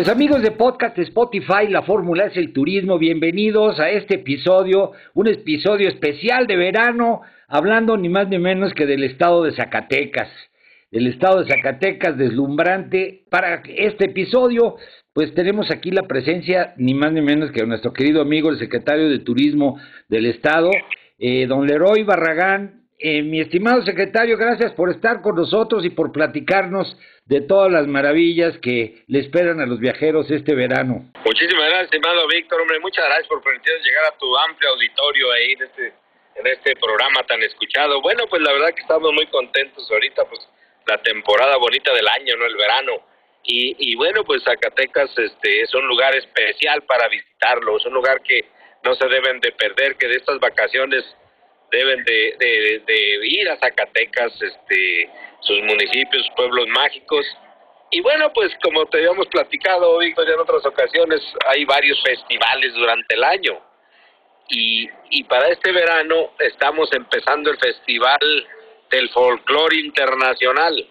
Pues amigos de podcast Spotify, la fórmula es el turismo, bienvenidos a este episodio, un episodio especial de verano, hablando ni más ni menos que del estado de Zacatecas, del estado de Zacatecas deslumbrante. Para este episodio, pues tenemos aquí la presencia ni más ni menos que nuestro querido amigo, el secretario de Turismo del estado, eh, don Leroy Barragán, eh, mi estimado secretario, gracias por estar con nosotros y por platicarnos de todas las maravillas que le esperan a los viajeros este verano. Muchísimas gracias, estimado Víctor. Hombre, muchas gracias por permitirnos llegar a tu amplio auditorio ahí en este, en este programa tan escuchado. Bueno, pues la verdad que estamos muy contentos ahorita, pues la temporada bonita del año, ¿no? El verano. Y, y bueno, pues Zacatecas este, es un lugar especial para visitarlo, es un lugar que no se deben de perder, que de estas vacaciones deben de, de, ir a Zacatecas, este, sus municipios, pueblos mágicos. Y bueno, pues como te habíamos platicado, Víctor, ya en otras ocasiones, hay varios festivales durante el año. Y, y para este verano estamos empezando el Festival del Folclore Internacional.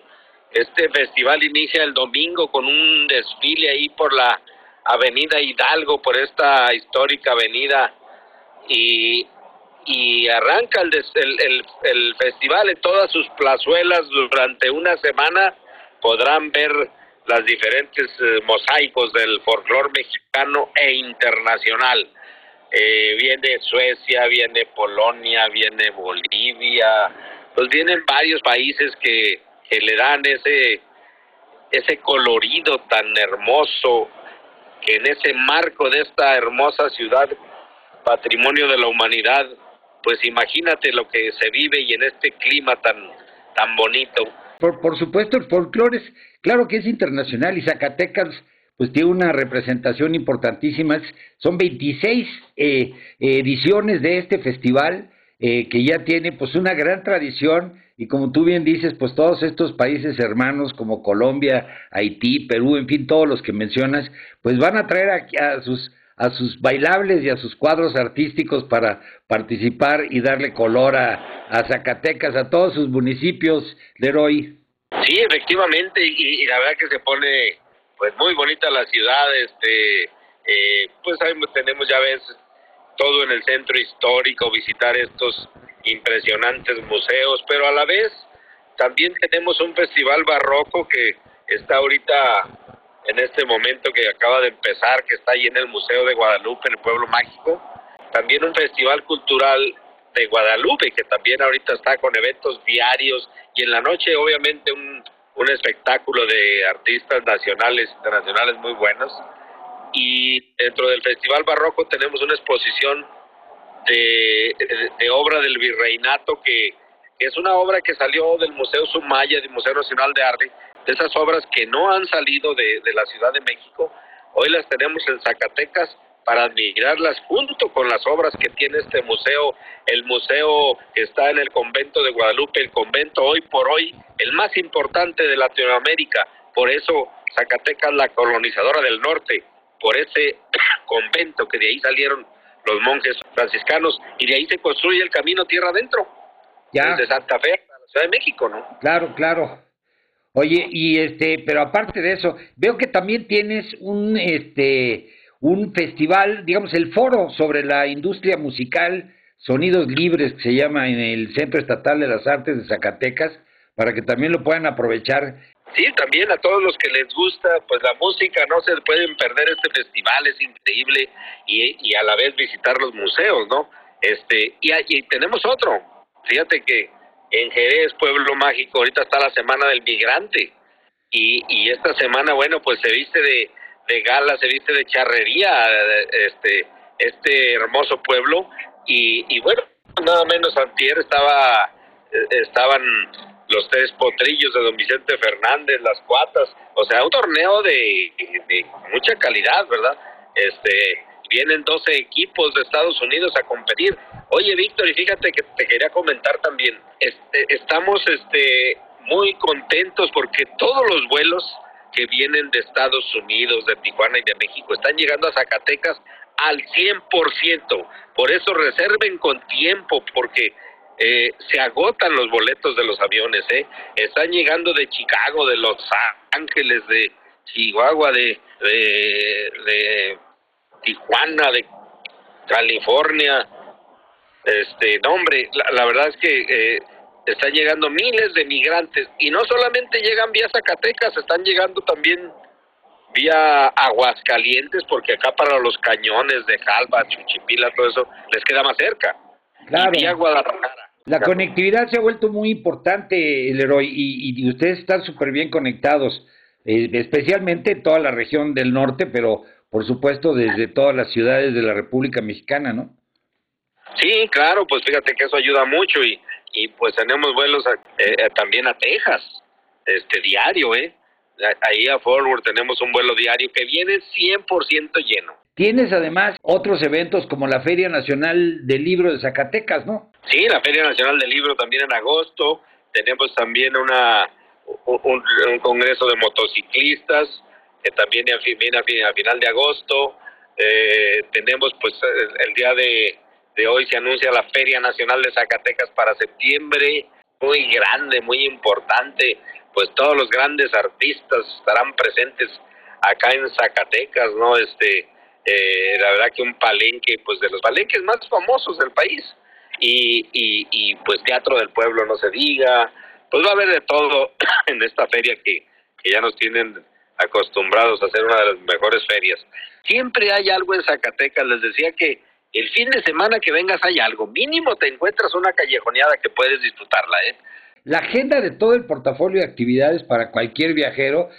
Este festival inicia el domingo con un desfile ahí por la Avenida Hidalgo, por esta histórica avenida. Y y arranca el, el, el, festival en todas sus plazuelas durante una semana podrán ver las diferentes eh, mosaicos del folclore mexicano e internacional. Eh, viene Suecia, viene Polonia, viene Bolivia, pues vienen varios países que, que le dan ese, ese colorido tan hermoso que en ese marco de esta hermosa ciudad, patrimonio de la humanidad, pues imagínate lo que se vive y en este clima tan, tan bonito. Por, por supuesto, el folclore es, claro que es internacional y Zacatecas pues tiene una representación importantísima. Son 26 eh, ediciones de este festival eh, que ya tiene pues una gran tradición y como tú bien dices, pues todos estos países hermanos como Colombia, Haití, Perú, en fin, todos los que mencionas, pues van a traer a sus a sus bailables y a sus cuadros artísticos para participar y darle color a, a Zacatecas, a todos sus municipios, Leroy. Sí, efectivamente, y, la verdad que se pone pues muy bonita la ciudad, este, eh, pues tenemos ya ves todo en el centro histórico, visitar estos impresionantes museos, pero a la vez también tenemos un festival barroco que está ahorita en este momento que acaba de empezar, que está ahí en el Museo de Guadalupe, en el Pueblo Mágico. También un festival cultural de Guadalupe, que también ahorita está con eventos diarios y en la noche obviamente un, un espectáculo de artistas nacionales, internacionales muy buenos. Y dentro del Festival Barroco tenemos una exposición de, de, obra del virreinato que, que, es una obra que salió del Museo Sumaya, del Museo Nacional de Arte, esas obras que no han salido de, la Ciudad de México, hoy las tenemos en Zacatecas para admirarlas junto con las obras que tiene este museo, el museo que está en el convento de Guadalupe, el convento hoy por hoy, el más importante de Latinoamérica, por eso Zacatecas la colonizadora del norte, por ese convento que de ahí salieron los monjes franciscanos y de ahí se construye el camino tierra adentro, ya. desde Santa Fe a la Ciudad de México, ¿no? Claro, claro. Oye, y este, pero aparte de eso, veo que también tienes un, este, un festival, digamos, el foro sobre la industria musical, Sonidos Libres, que se llama en el Centro Estatal de las Artes de Zacatecas, para que también lo puedan aprovechar. Sí, también a todos los que les gusta, pues la música, no se pueden perder este festival, es increíble, y, y a la vez visitar los museos, ¿no? Este, y, y tenemos otro, fíjate que en Jerez, Pueblo Mágico, ahorita está la Semana del Migrante, y, y esta semana, bueno, pues se viste de, de gala, se viste de charrería, este, este hermoso pueblo, y, y bueno, nada menos antier estaba, eh, estaban los tres potrillos de don Vicente Fernández, las cuatas, o sea, un torneo de, de mucha calidad, ¿verdad? Este, vienen 12 equipos de Estados Unidos a competir. Oye, Víctor, y fíjate que te quería comentar también, este, estamos este, muy contentos porque todos los vuelos que vienen de Estados Unidos, de Tijuana y de México están llegando a Zacatecas al 100%. Por eso reserven con tiempo, porque eh, se agotan los boletos de los aviones, ¿eh? Están llegando de Chicago, de Los Ángeles, de Chihuahua, de, de, Tijuana, de California. Este, no, hombre, la, verdad es que eh, están llegando miles de migrantes y no solamente llegan vía Zacatecas, están llegando también vía Aguascalientes, porque acá para los cañones de Jalba, Chuchipila, todo eso, les queda más cerca. Claro. Y vía Guadalajara. La conectividad se ha vuelto muy importante, el y, y ustedes están súper bien conectados, eh, especialmente en toda la región del norte, pero por supuesto desde todas las ciudades de la República Mexicana, ¿no? Sí, claro, pues fíjate que eso ayuda mucho y, y pues tenemos vuelos eh, eh, también a Texas, este diario, ¿eh? Ahí a Forward tenemos un vuelo diario que viene 100% lleno. Tienes además otros eventos como la Feria Nacional del Libro de Zacatecas, ¿no? Sí, la Feria Nacional del Libro también en agosto. Tenemos también una un, congreso de motociclistas que también viene a, final de agosto. Eh, tenemos pues el, día de, de hoy se anuncia la Feria Nacional de Zacatecas para septiembre, muy grande, muy importante. Pues todos los grandes artistas estarán presentes acá en Zacatecas, ¿no? Este eh, la verdad que un palenque, pues de los palenques más famosos del país, y, y, y pues teatro del pueblo no se diga, pues va a haber de todo en esta feria que, que ya nos tienen acostumbrados a hacer una de las mejores ferias. Siempre hay algo en Zacatecas, les decía que el fin de semana que vengas hay algo, mínimo te encuentras una callejoneada que puedes disfrutarla, ¿eh? La agenda de todo el portafolio de actividades para cualquier viajero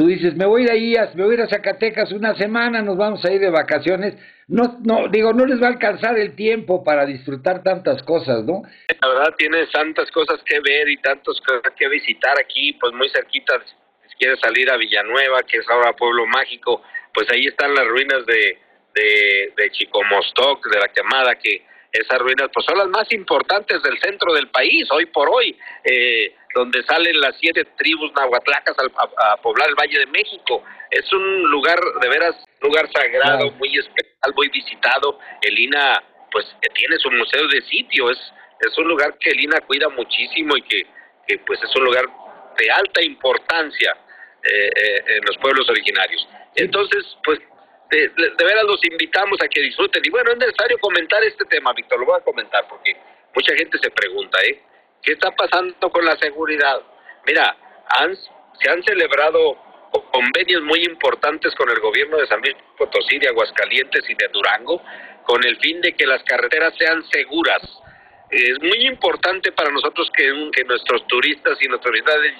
tú dices, me voy a ir a, me voy a ir a Zacatecas una semana, nos vamos a ir de vacaciones, no, no, digo, no les va a alcanzar el tiempo para disfrutar tantas cosas, ¿no? La verdad tienes tantas cosas que ver y tantas cosas que visitar aquí, pues muy cerquita, si quieres salir a Villanueva, que es ahora Pueblo Mágico, pues ahí están las ruinas de, de, de Chicomostoc, de la quemada, que esas ruinas pues son las más importantes del centro del país, hoy por hoy. Eh, donde salen las siete tribus nahuatlacas a, poblar el Valle de México. Es un lugar, de veras, lugar sagrado, muy especial, muy visitado. El INA, pues, tiene su museo de sitio, es, es un lugar que el INA cuida muchísimo y que, que pues, es un lugar de alta importancia eh, eh, en los pueblos originarios. Entonces, pues, de, de, veras los invitamos a que disfruten. Y bueno, es necesario comentar este tema, Víctor, lo voy a comentar porque mucha gente se pregunta, ¿eh? ¿Qué está pasando con la seguridad? Mira, han, se han celebrado convenios muy importantes con el gobierno de San Luis Potosí, de Aguascalientes y de Durango, con el fin de que las carreteras sean seguras. Es muy importante para nosotros que, que nuestros turistas y nuestras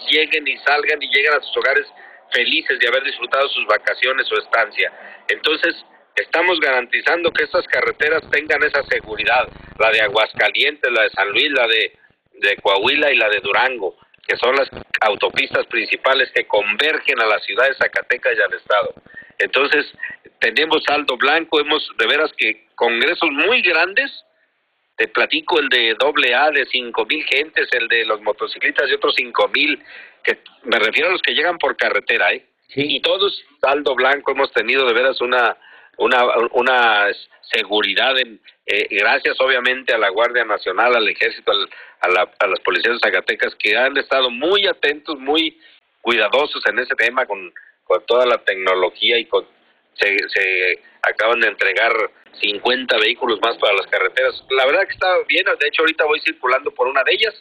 lleguen y salgan y lleguen a sus hogares felices de haber disfrutado sus vacaciones o estancia. Entonces, estamos garantizando que estas carreteras tengan esa seguridad, la de Aguascalientes, la de San Luis, la de de Coahuila y la de Durango, que son las autopistas principales que convergen a la ciudad de Zacatecas y al Estado. Entonces, tenemos saldo blanco, hemos de veras que congresos muy grandes, te platico el de doble A de cinco mil gentes, el de los motociclistas de otros cinco mil, que me refiero a los que llegan por carretera, ¿eh? Y todos saldo blanco hemos tenido de veras una una, una seguridad, en, eh, gracias obviamente a la Guardia Nacional, al Ejército, a, la, a las policías de Zacatecas, que han estado muy atentos, muy cuidadosos en ese tema con, con toda la tecnología y con se, se acaban de entregar 50 vehículos más para las carreteras. La verdad que está bien, de hecho ahorita voy circulando por una de ellas,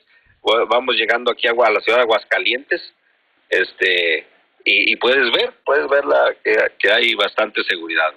vamos llegando aquí a, la ciudad de Aguascalientes, este y, puedes ver, puedes ver la, que, hay bastante seguridad.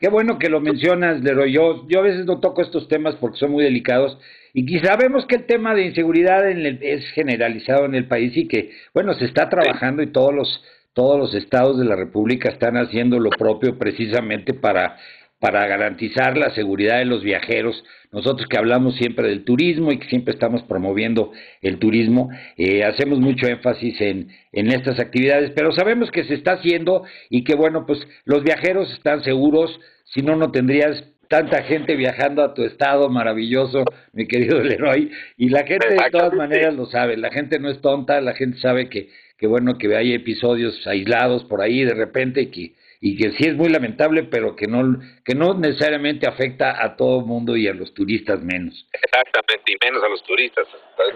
Qué bueno que lo mencionas, Leroy. Yo, yo a veces no toco estos temas porque son muy delicados y quizá sabemos que el tema de inseguridad en es generalizado en el país y que, bueno, se está trabajando y todos los todos los estados de la República están haciendo lo propio precisamente para, para garantizar la seguridad de los viajeros. Nosotros que hablamos siempre del turismo y que siempre estamos promoviendo el turismo, eh, hacemos mucho énfasis en, en estas actividades, pero sabemos que se está haciendo y que, bueno, pues los viajeros están seguros, si no, no tendrías tanta gente viajando a tu estado maravilloso, mi querido Leroy, y la gente de todas maneras lo sabe, la gente no es tonta, la gente sabe que que bueno que hay episodios aislados por ahí de repente que y que sí es muy lamentable, pero que no que no necesariamente afecta a todo el mundo y a los turistas menos. Exactamente, y menos a los turistas,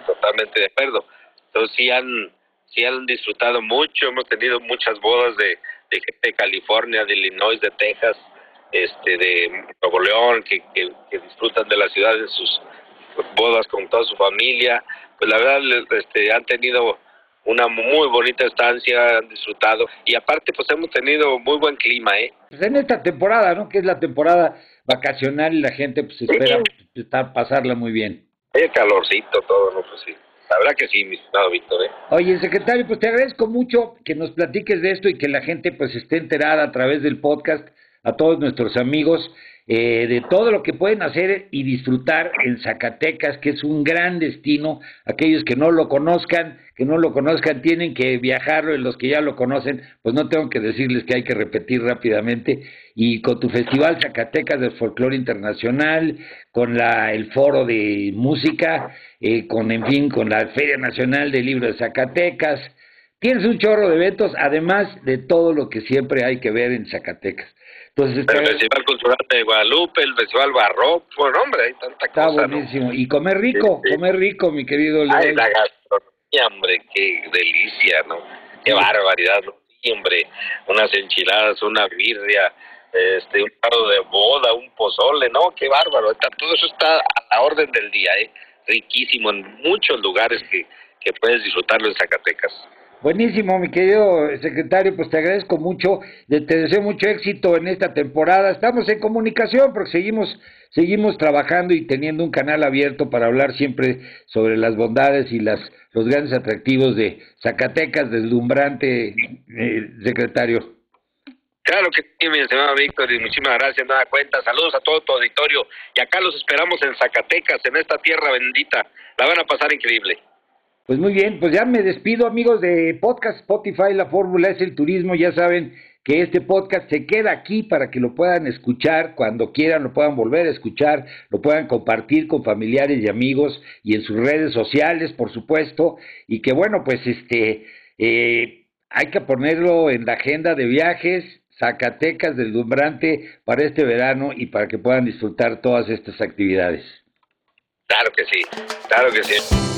totalmente de acuerdo. Entonces sí han sí han disfrutado mucho, hemos tenido muchas bodas de, de gente de California, de Illinois, de Texas, este de Nuevo León que, que, que disfrutan de la ciudad en sus bodas con toda su familia. Pues la verdad este han tenido una muy bonita estancia, han disfrutado y aparte pues hemos tenido muy buen clima, ¿eh? Pues en esta temporada, ¿no? Que es la temporada vacacional y la gente pues espera estar, pasarla muy bien. El calorcito, todo, ¿no? Pues sí. La verdad que sí, mi estimado Víctor. ¿eh? Oye, secretario, pues te agradezco mucho que nos platiques de esto y que la gente pues esté enterada a través del podcast, a todos nuestros amigos. Eh, de todo lo que pueden hacer y disfrutar en Zacatecas, que es un gran destino. Aquellos que no lo conozcan, que no lo conozcan, tienen que viajarlo, y los que ya lo conocen, pues no tengo que decirles que hay que repetir rápidamente. Y con tu Festival Zacatecas del Folclore Internacional, con la, el foro de música, eh, con, en fin, con la Feria Nacional del Libro de Zacatecas, tienes un chorro de eventos, además de todo lo que siempre hay que ver en Zacatecas. Pues el Festival Cultural de Guadalupe, el Festival Barroco, bueno, hombre, hay tanta Está cosa. Está buenísimo. Y comer rico, comer rico, mi querido León. Ay, la gastronomía, hombre, qué delicia, ¿no? Qué barbaridad, ¿no? Hombre, unas enchiladas, una birria, este, un paro de boda, un pozole, ¿no? Qué bárbaro. todo eso está a la orden del día, ¿eh? Riquísimo en muchos lugares que, que puedes disfrutarlo en Zacatecas. Buenísimo, mi querido secretario, pues te agradezco mucho, te deseo mucho éxito en esta temporada. Estamos en comunicación porque seguimos seguimos trabajando y teniendo un canal abierto para hablar siempre sobre las bondades y las los grandes atractivos de Zacatecas, deslumbrante eh, secretario. Claro que sí, mi estimado Víctor, y muchísimas gracias, nada cuenta. Saludos a todo tu auditorio y acá los esperamos en Zacatecas, en esta tierra bendita. La van a pasar increíble. Pues muy bien, pues ya me despido amigos de Podcast Spotify, la fórmula es el turismo, ya saben que este podcast se queda aquí para que lo puedan escuchar cuando quieran, lo puedan volver a escuchar, lo puedan compartir con familiares y amigos y en sus redes sociales, por supuesto, y que bueno, pues este, eh, hay que ponerlo en la agenda de viajes, Zacatecas del Dumbrante para este verano y para que puedan disfrutar todas estas actividades. Claro que sí, claro que sí.